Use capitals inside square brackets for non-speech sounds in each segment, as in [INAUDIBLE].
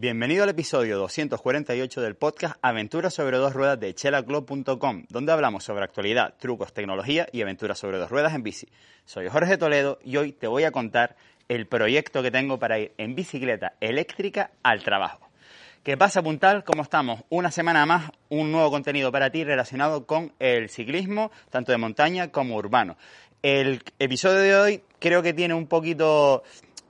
Bienvenido al episodio 248 del podcast Aventuras sobre dos ruedas de chelaclub.com, donde hablamos sobre actualidad, trucos, tecnología y aventuras sobre dos ruedas en bici. Soy Jorge Toledo y hoy te voy a contar el proyecto que tengo para ir en bicicleta eléctrica al trabajo. ¿Qué pasa, Puntal? ¿Cómo estamos? Una semana más, un nuevo contenido para ti relacionado con el ciclismo, tanto de montaña como urbano. El episodio de hoy creo que tiene un poquito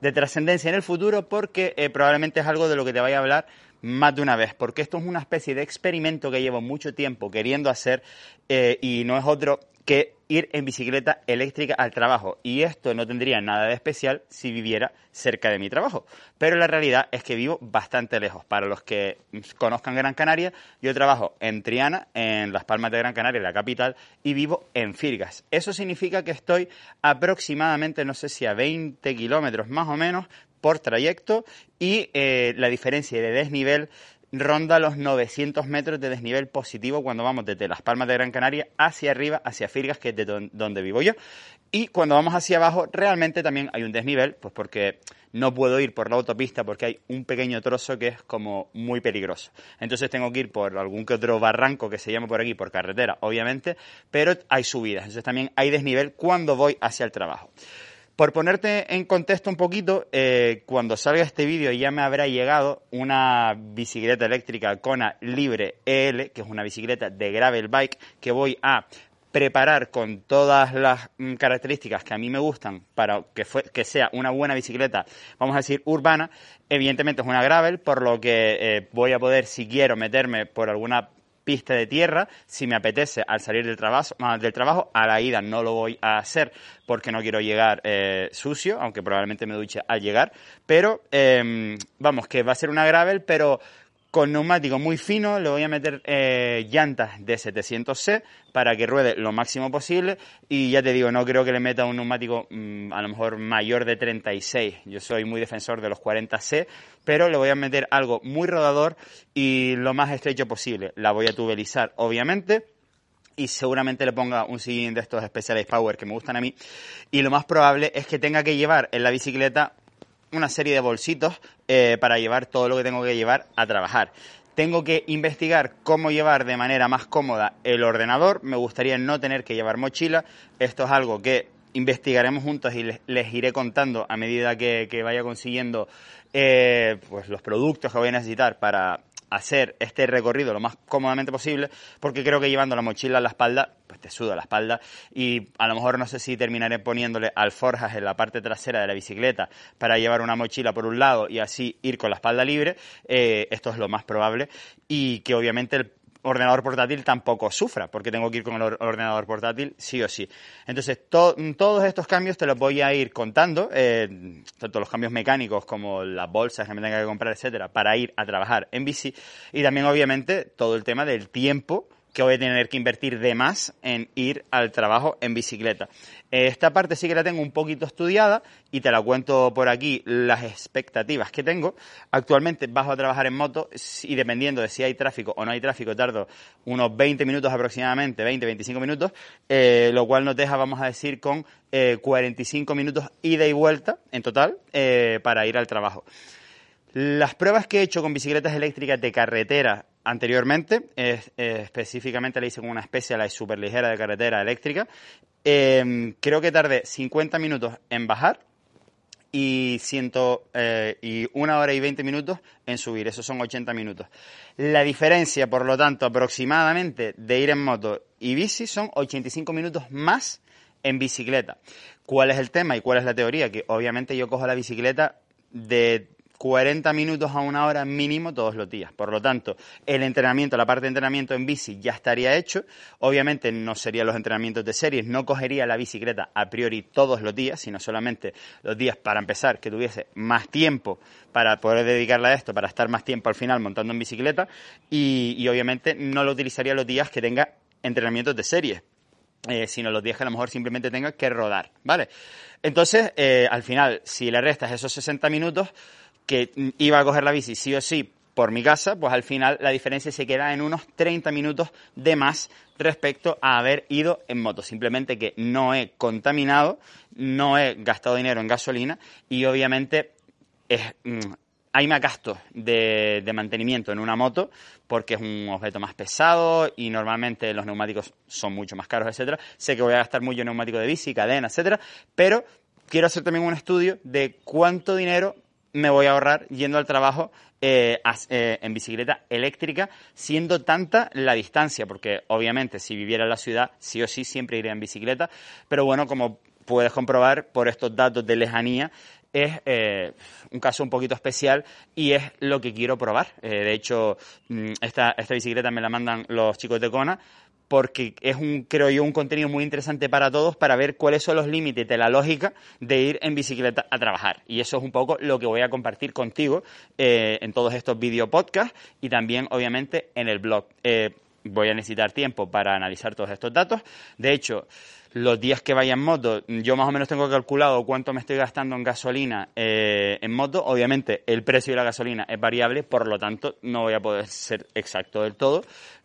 de trascendencia en el futuro porque eh, probablemente es algo de lo que te vaya a hablar más de una vez, porque esto es una especie de experimento que llevo mucho tiempo queriendo hacer eh, y no es otro que ir en bicicleta eléctrica al trabajo. Y esto no tendría nada de especial si viviera cerca de mi trabajo. Pero la realidad es que vivo bastante lejos. Para los que conozcan Gran Canaria, yo trabajo en Triana, en Las Palmas de Gran Canaria, la capital, y vivo en Firgas. Eso significa que estoy aproximadamente, no sé si a 20 kilómetros más o menos por trayecto y eh, la diferencia de desnivel ronda los 900 metros de desnivel positivo cuando vamos desde Las Palmas de Gran Canaria hacia arriba, hacia Firgas, que es de donde vivo yo. Y cuando vamos hacia abajo, realmente también hay un desnivel, pues porque no puedo ir por la autopista porque hay un pequeño trozo que es como muy peligroso. Entonces tengo que ir por algún que otro barranco que se llama por aquí, por carretera, obviamente, pero hay subidas. Entonces también hay desnivel cuando voy hacia el trabajo. Por ponerte en contexto un poquito, eh, cuando salga este vídeo ya me habrá llegado una bicicleta eléctrica Kona Libre EL, que es una bicicleta de gravel bike que voy a preparar con todas las mm, características que a mí me gustan para que, sea una buena bicicleta, vamos a decir, urbana. Evidentemente es una gravel, por lo que eh, voy a poder, si quiero, meterme por alguna pista de tierra, si me apetece al salir del trabajo, del trabajo, a la ida no lo voy a hacer porque no quiero llegar eh, sucio, aunque probablemente me duche al llegar, pero em, vamos, que va a ser una gravel, pero con neumático muy fino, le voy a meter eh, llantas de 700C para que ruede lo máximo posible y ya te digo, no creo que le meta un neumático mm, a lo mejor mayor de 36, yo soy muy defensor de los 40C, pero le voy a meter algo muy rodador y lo más estrecho posible. La voy a tubelizar, obviamente, y seguramente le ponga un sillín de estos Specialized Power que me gustan a mí. Y lo más probable es que tenga que llevar en la bicicleta una serie de bolsitos eh, para llevar todo lo que tengo que llevar a trabajar. Tengo que investigar cómo llevar de manera más cómoda el ordenador. Me gustaría no tener que llevar mochila. Esto es algo que investigaremos juntos y les, iré contando a medida que, vaya consiguiendo eh, pues los productos que voy a necesitar para hacer este recorrido lo más cómodamente posible, porque creo que llevando la mochila a la espalda, pues te suda la espalda y a lo mejor no sé si terminaré poniéndole alforjas en la parte trasera de la bicicleta para llevar una mochila por un lado y así ir con la espalda libre, eh, esto es lo más probable y que obviamente el ordenador portátil tampoco sufra, porque tengo que ir con el ordenador portátil sí o sí. Entonces, todos estos cambios te los voy a ir contando, eh, tanto los cambios mecánicos como las bolsas que me tenga que comprar, etcétera, para ir a trabajar en bici. Y también, obviamente, todo el tema del tiempo que voy a tener que invertir de más en ir al trabajo en bicicleta. Esta parte sí que la tengo un poquito estudiada y te la cuento por aquí las expectativas que tengo. Actualmente bajo a trabajar en moto y dependiendo de si hay tráfico o no hay tráfico tardo unos 20 minutos aproximadamente, 20-25 minutos, eh, lo cual nos deja, vamos a decir, con 45 eh, minutos ida y vuelta en total eh, para ir al trabajo. Las pruebas que he hecho con bicicletas eléctricas de carretera anteriormente, específicamente la hice con una especie de super ligera de carretera eléctrica, Em, creo que tardé 50 minutos en bajar y, ciento, eh, y una hora y 20 minutos en subir. Esos son 80 minutos. La diferencia, por lo tanto, aproximadamente de ir en moto y bici son 85 minutos más en bicicleta. ¿Cuál es el tema y cuál es la teoría? Que obviamente yo cojo la bicicleta de 40 minutos a una hora mínimo todos los días. Por lo tanto, el entrenamiento, la parte de entrenamiento en bici ya estaría hecho. Obviamente no serían los entrenamientos de series, no cogería la bicicleta a priori todos los días, sino solamente los días para empezar, que tuviese más tiempo para poder dedicarle a esto, para estar más tiempo al final montando en bicicleta y, y obviamente no lo utilizaría los días que tenga entrenamientos de series. Eh, sino los días que a lo mejor simplemente tenga que rodar, ¿vale? Entonces, eh, al final, si le restas esos 60 minutos, que iba a coger la bici sí o sí por mi casa, pues al final la diferencia se queda en unos 30 minutos de más respecto a haber ido en moto. Simplemente que no he contaminado, no he gastado dinero en gasolina y obviamente es, mm, hay más gastos de, mantenimiento en una moto porque es un objeto más pesado y normalmente los neumáticos son mucho más caros, etcétera. Sé que voy a gastar mucho en neumático de bici, cadena, etcétera, pero quiero hacer también un estudio de cuánto dinero me voy a ahorrar yendo al trabajo eh, eh, en bicicleta eléctrica, siendo tanta la distancia, porque obviamente si viviera en la ciudad, sí o sí siempre iría en bicicleta, pero bueno, como puedes comprobar por estos datos de lejanía, es eh, un caso un poquito especial y es lo que quiero probar. de hecho, mm, esta, esta bicicleta me la mandan los chicos de Kona porque es un, creo yo, un contenido muy interesante para todos para ver cuáles son los límites de la lógica de ir en bicicleta a trabajar. Y eso es un poco lo que voy a compartir contigo eh, en todos estos video podcasts y también, obviamente, en el blog. Eh, voy a necesitar tiempo para analizar todos estos datos. De hecho, los días que vaya en moto, yo más o menos tengo calculado cuánto me estoy gastando en gasolina eh, en moto. Obviamente, el precio de la gasolina es variable, por lo tanto, no voy a poder ser exacto del todo.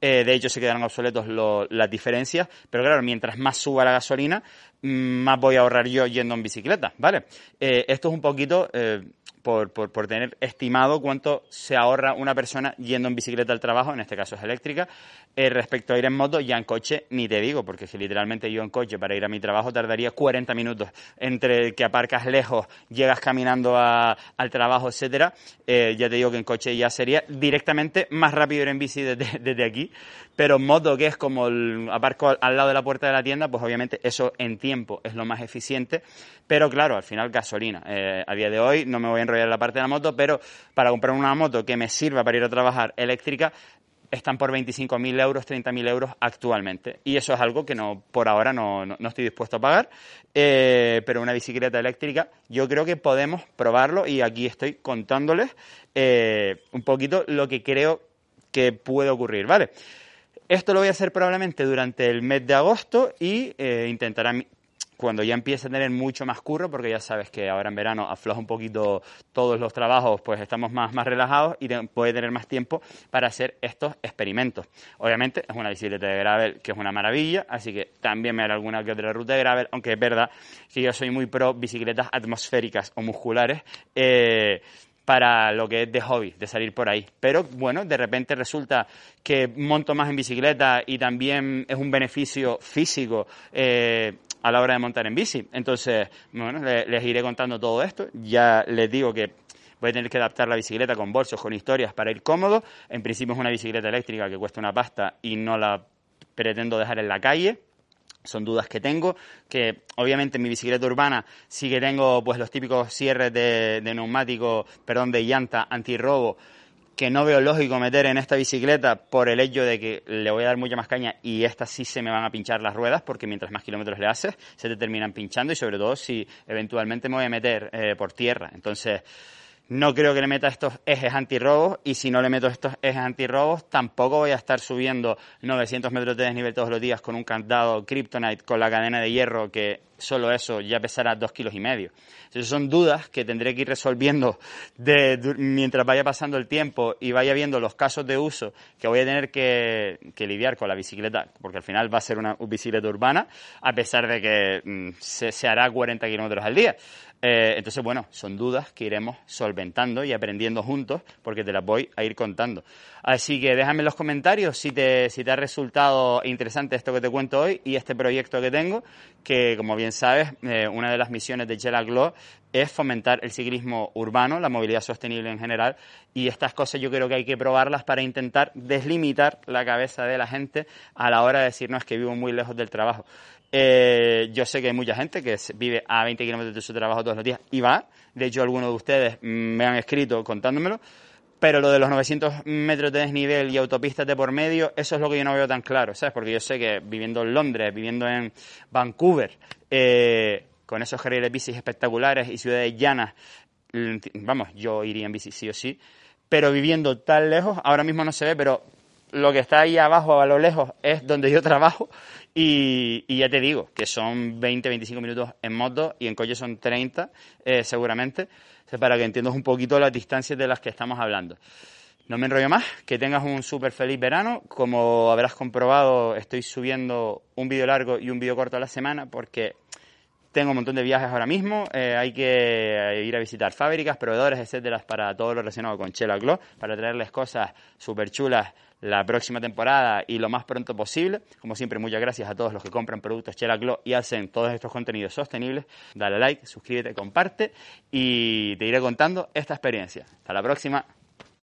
Eh, de hecho, se quedarán obsoletos las diferencias, pero claro, mientras más suba la gasolina, más voy a ahorrar yo yendo en bicicleta, ¿vale? Eh, esto es un poquito eh, por, por, tener estimado cuánto se ahorra una persona yendo en bicicleta al trabajo, en este caso es eléctrica, eh, respecto a ir en moto, ya en coche ni te digo, porque si literalmente yo en coche para ir a mi trabajo tardaría 40 minutos entre que aparcas lejos, llegas caminando al trabajo, etcétera, ya te digo que en coche ya sería directamente más rápido ir en bici desde, [LAUGHS] desde aquí, pero en moto, que es como el aparco al, al lado de la puerta de la tienda, pues obviamente eso en es lo más eficiente, pero claro, al final gasolina. Eh, a día de hoy no me voy a enrollar en la parte de la moto, pero para comprar una moto que me sirva para ir a trabajar eléctrica, están por 25.000 euros, 30.000 euros actualmente. Y eso es algo que no, por ahora no, no, estoy dispuesto a pagar. Eh, pero una bicicleta eléctrica, yo creo que podemos probarlo y aquí estoy contándoles eh, un poquito lo que creo que puede ocurrir, ¿vale? Esto lo voy a hacer probablemente durante el mes de agosto y eh, intentaré cuando ya empiece a tener mucho más curro, porque ya sabes que ahora en verano afloja un poquito todos los trabajos, pues estamos más, más relajados y puede tener más tiempo para hacer estos experimentos. Obviamente es una bicicleta de gravel que es una maravilla, así que también me haré alguna que otra ruta de gravel, aunque es verdad que yo soy muy pro bicicletas atmosféricas o musculares. Eh, para lo que es de hobby, de salir por ahí. Pero bueno, de repente resulta que monto más en bicicleta y también es un beneficio físico eh, a la hora de montar en bici. Entonces, bueno, les, iré contando todo esto. Ya les digo que voy a tener que adaptar la bicicleta con bolsos, con historias para ir cómodo. En principio es una bicicleta eléctrica que cuesta una pasta y no la pretendo dejar en la calle son dudas que tengo, que obviamente en mi bicicleta urbana sí que tengo pues los típicos cierres de, de neumático, perdón, de llanta antirrobo, que no veo lógico meter en esta bicicleta por el hecho de que le voy a dar mucha más caña y estas sí se me van a pinchar las ruedas porque mientras más kilómetros le haces se te terminan pinchando y sobre todo si eventualmente me voy a meter eh, por tierra. Entonces, no creo que le meta estos ejes antirrobos y si no le meto estos ejes antirrobos tampoco voy a estar subiendo 900 metros de desnivel todos los días con un candado Kryptonite con la cadena de hierro que solo eso ya pesará dos kilos y medio. Son dudas que tendré que ir resolviendo de, mientras vaya pasando el tiempo y vaya viendo los casos de uso que voy a tener que, que, lidiar con la bicicleta, porque al final va a ser una bicicleta urbana, a pesar de que mm, se, se hará 40 kilómetros al día. Eh, entonces, bueno, son dudas que iremos solventando y aprendiendo juntos porque te las voy a ir contando. Así que déjame en los comentarios si te, si te ha resultado interesante esto que te cuento hoy y este proyecto que tengo, que como bien sabes, eh, una de las misiones de Chela Glow es fomentar el ciclismo urbano, la movilidad sostenible en general, y estas cosas yo creo que hay que probarlas para intentar deslimitar la cabeza de la gente a la hora de decir, no, es que vivo muy lejos del trabajo. Eh, yo sé que hay mucha gente que vive a 20 kilómetros de su trabajo todos los días y va. De hecho, algunos de ustedes me han escrito contándomelo. Pero lo de los 900 metros de desnivel y autopistas de por medio, eso es lo que yo no veo tan claro, ¿sabes? Porque yo sé que viviendo en Londres, viviendo en Vancouver, eh, con esos carriles bicis espectaculares y ciudades llanas, vamos, yo iría en bici sí o sí, pero viviendo tan lejos, ahora mismo no se ve, pero lo que está ahí abajo a lo lejos es donde yo [LAUGHS] trabajo y, ya te digo que son 20, 25 minutos en moto y en coche son 30 eh, seguramente, para que entiendas un poquito las distancias de las que estamos hablando. No me enrollo más, que tengas un súper feliz verano. Como habrás comprobado, estoy subiendo un vídeo largo y un vídeo corto a la semana porque tengo un montón de viajes ahora mismo, eh, hay que ir a visitar fábricas, proveedores, etcétera, para todo lo relacionado con Chela Glow, para traerles cosas súper chulas la próxima temporada y lo más pronto posible. Como siempre, muchas gracias a todos los que compran productos Chela Glow y hacen todos estos contenidos sostenibles. Dale like, suscríbete, comparte y te iré contando esta experiencia. Hasta la próxima.